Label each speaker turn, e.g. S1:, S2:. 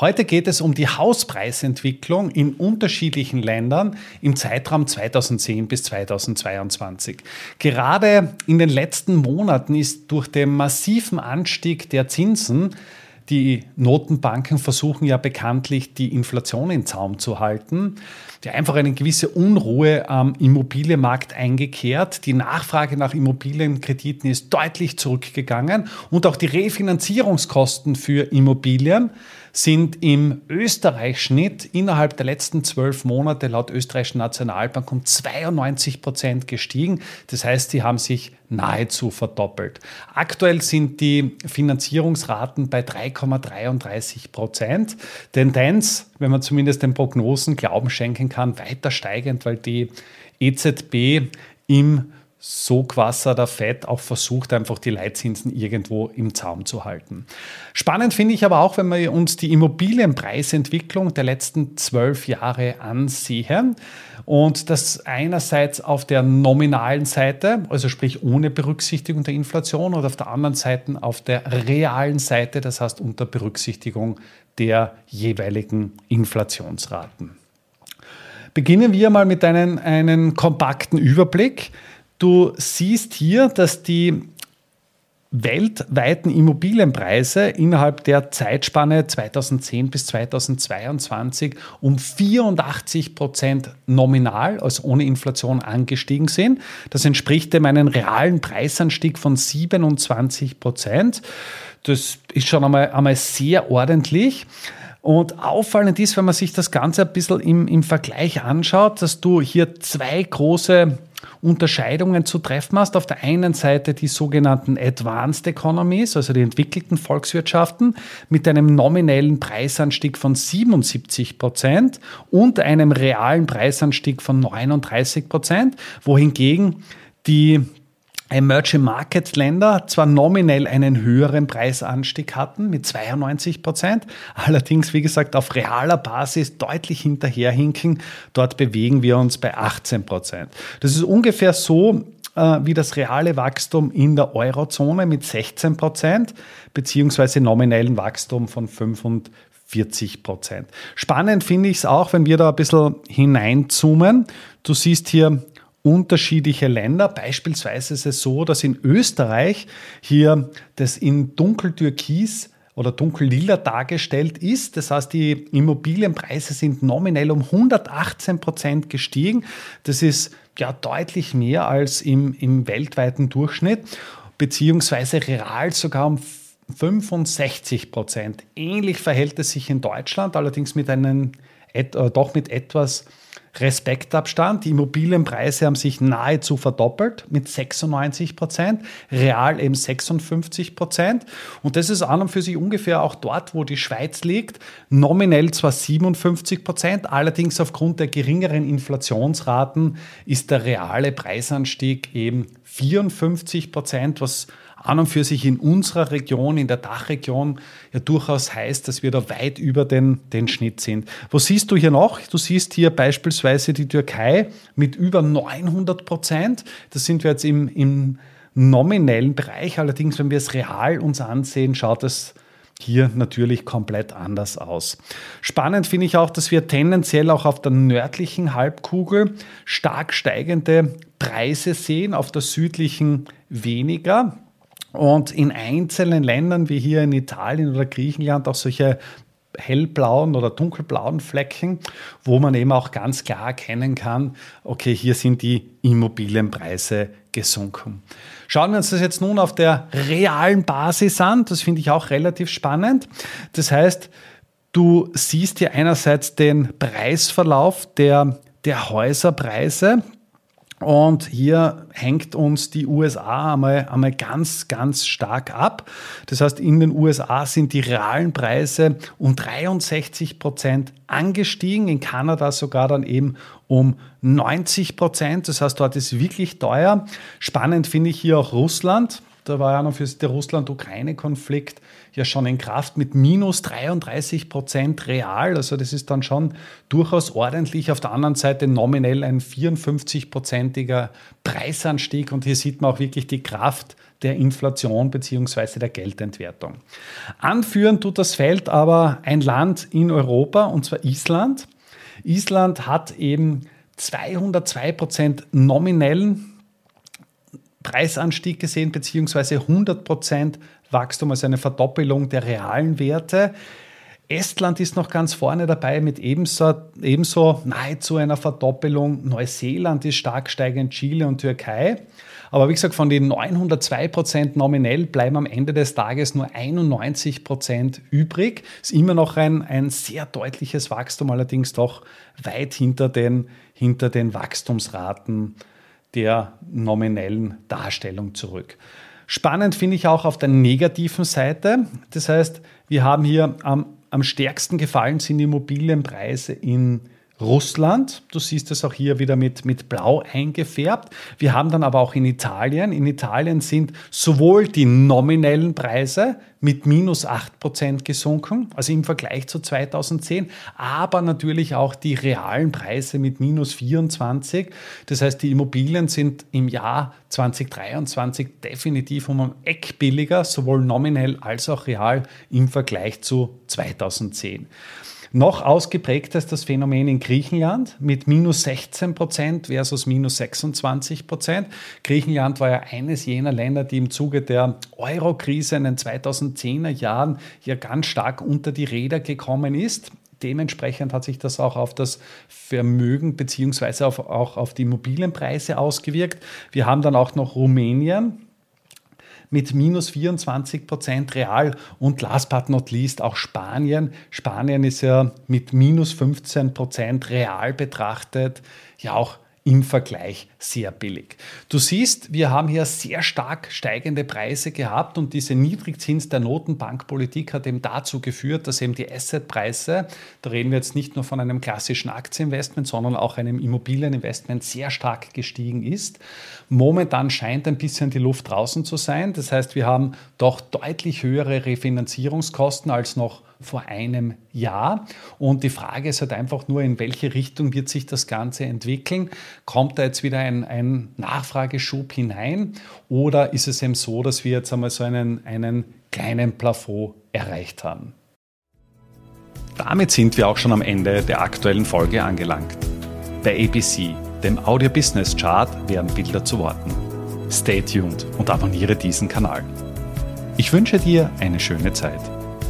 S1: Heute geht es um die Hauspreisentwicklung in unterschiedlichen Ländern im Zeitraum 2010 bis 2022. Gerade in den letzten Monaten ist durch den massiven Anstieg der Zinsen die Notenbanken versuchen ja bekanntlich, die Inflation in Zaum zu halten. Die einfach eine gewisse Unruhe am Immobilienmarkt eingekehrt. Die Nachfrage nach Immobilienkrediten ist deutlich zurückgegangen und auch die Refinanzierungskosten für Immobilien sind im Österreich-Schnitt innerhalb der letzten zwölf Monate laut österreichischen Nationalbank um 92 Prozent gestiegen. Das heißt, sie haben sich nahezu verdoppelt. Aktuell sind die Finanzierungsraten bei 3,33 Prozent. Tendenz, wenn man zumindest den Prognosen Glauben schenken kann, weiter steigend, weil die EZB im Sogwasser der Fed auch versucht, einfach die Leitzinsen irgendwo im Zaum zu halten. Spannend finde ich aber auch, wenn wir uns die Immobilienpreisentwicklung der letzten zwölf Jahre ansehen. Und das einerseits auf der nominalen Seite, also sprich ohne Berücksichtigung der Inflation, und auf der anderen Seite auf der realen Seite, das heißt unter Berücksichtigung der jeweiligen Inflationsraten. Beginnen wir mal mit einem, einem kompakten Überblick. Du siehst hier, dass die weltweiten Immobilienpreise innerhalb der Zeitspanne 2010 bis 2022 um 84 Prozent nominal, also ohne Inflation, angestiegen sind. Das entspricht dem einen realen Preisanstieg von 27 Prozent. Das ist schon einmal, einmal sehr ordentlich. Und auffallend ist, wenn man sich das Ganze ein bisschen im, im Vergleich anschaut, dass du hier zwei große Unterscheidungen zu treffen hast. Auf der einen Seite die sogenannten Advanced Economies, also die entwickelten Volkswirtschaften, mit einem nominellen Preisanstieg von 77 Prozent und einem realen Preisanstieg von 39 Prozent, wohingegen die Emerging Market Länder zwar nominell einen höheren Preisanstieg hatten mit 92 Prozent, allerdings, wie gesagt, auf realer Basis deutlich hinterherhinken. Dort bewegen wir uns bei 18 Prozent. Das ist ungefähr so, äh, wie das reale Wachstum in der Eurozone mit 16 Prozent, beziehungsweise nominellen Wachstum von 45 Prozent. Spannend finde ich es auch, wenn wir da ein bisschen hineinzoomen. Du siehst hier unterschiedliche Länder. Beispielsweise ist es so, dass in Österreich hier das in dunkeltürkis oder dunkellila dargestellt ist. Das heißt, die Immobilienpreise sind nominell um 118 Prozent gestiegen. Das ist ja deutlich mehr als im, im weltweiten Durchschnitt, beziehungsweise real sogar um 65 Prozent. Ähnlich verhält es sich in Deutschland, allerdings mit einem, äh, doch mit etwas Respektabstand. Die Immobilienpreise haben sich nahezu verdoppelt mit 96 Prozent, real eben 56 Prozent. Und das ist an und für sich ungefähr auch dort, wo die Schweiz liegt. Nominell zwar 57 Prozent, allerdings aufgrund der geringeren Inflationsraten ist der reale Preisanstieg eben 54 Prozent, was an und für sich in unserer Region, in der Dachregion, ja durchaus heißt, dass wir da weit über den, den Schnitt sind. Was siehst du hier noch? Du siehst hier beispielsweise die Türkei mit über 900 Prozent. Das sind wir jetzt im, im nominellen Bereich. Allerdings, wenn wir es real uns ansehen, schaut es hier natürlich komplett anders aus. Spannend finde ich auch, dass wir tendenziell auch auf der nördlichen Halbkugel stark steigende Preise sehen, auf der südlichen weniger. Und in einzelnen Ländern wie hier in Italien oder Griechenland auch solche hellblauen oder dunkelblauen Flecken, wo man eben auch ganz klar erkennen kann, okay, hier sind die Immobilienpreise gesunken. Schauen wir uns das jetzt nun auf der realen Basis an. Das finde ich auch relativ spannend. Das heißt, du siehst hier einerseits den Preisverlauf der, der Häuserpreise Und hier hängt uns die USA einmal, einmal ganz, ganz stark ab. Das heißt, in den USA sind die realen Preise um 63 Prozent angestiegen, in Kanada sogar dann eben um 90 Prozent. Das heißt, dort ist wirklich teuer. Spannend finde ich hier auch Russland. Da war ja noch für den Russland-Ukraine-Konflikt ja schon in Kraft mit minus 33 Prozent real. Also das ist dann schon durchaus ordentlich. Auf der anderen Seite nominell ein 54-prozentiger Preisanstieg. Und hier sieht man auch wirklich die Kraft der Inflation bzw. der Geldentwertung. Anführen tut das Feld aber ein Land in Europa, und zwar Island. Island hat eben 202 Prozent nominellen Preisanstieg gesehen, beziehungsweise 100 Prozent Wachstum, also eine Verdoppelung der realen Werte. Estland ist noch ganz vorne dabei mit ebenso, ebenso nahezu einer Verdoppelung. Neuseeland ist stark steigend, Chile und Türkei. Aber wie gesagt, von den 902 Prozent nominell bleiben am Ende des Tages nur 91 Prozent übrig. Ist immer noch ein, ein sehr deutliches Wachstum, allerdings doch weit hinter den, hinter den Wachstumsraten der nominellen Darstellung zurück. Spannend finde ich auch auf der negativen Seite. Das heißt, wir haben hier am, am stärksten gefallen sind Immobilienpreise in Russland. Du siehst es auch hier wieder mit, mit Blau eingefärbt. Wir haben dann aber auch in Italien. In Italien sind sowohl die nominellen Preise mit minus 8% gesunken, also im Vergleich zu 2010, aber natürlich auch die realen Preise mit minus 24. Das heißt, die Immobilien sind im Jahr 2023 definitiv um ein Eck billiger, sowohl nominell als auch real im Vergleich zu 2010. Noch ausgeprägter ist das Phänomen in Griechenland mit minus 16 Prozent versus minus 26 Prozent. Griechenland war ja eines jener Länder, die im Zuge der Euro-Krise in den 2010er Jahren ja ganz stark unter die Räder gekommen ist. Dementsprechend hat sich das auch auf das Vermögen beziehungsweise auch auf die Immobilienpreise ausgewirkt. Wir haben dann auch noch Rumänien, mit minus 24 Prozent real und last but not least auch Spanien. Spanien ist ja mit minus 15 Prozent real betrachtet ja auch im Vergleich sehr billig. Du siehst, wir haben hier sehr stark steigende Preise gehabt und diese Niedrigzins der Notenbankpolitik hat eben dazu geführt, dass eben die Assetpreise, da reden wir jetzt nicht nur von einem klassischen Aktieninvestment, sondern auch einem Immobilieninvestment sehr stark gestiegen ist. Momentan scheint ein bisschen die Luft draußen zu sein. Das heißt, wir haben doch deutlich höhere Refinanzierungskosten als noch vor einem Jahr. Und die Frage ist halt einfach nur, in welche Richtung wird sich das Ganze entwickeln? Kommt da jetzt wieder ein, ein Nachfrageschub hinein oder ist es eben so, dass wir jetzt einmal so einen, einen kleinen Plafond erreicht haben? Damit sind wir auch schon am Ende der aktuellen Folge angelangt. Bei ABC, dem Audio Business Chart, werden Bilder zu Worten. Stay tuned und abonniere diesen Kanal. Ich wünsche dir eine schöne Zeit.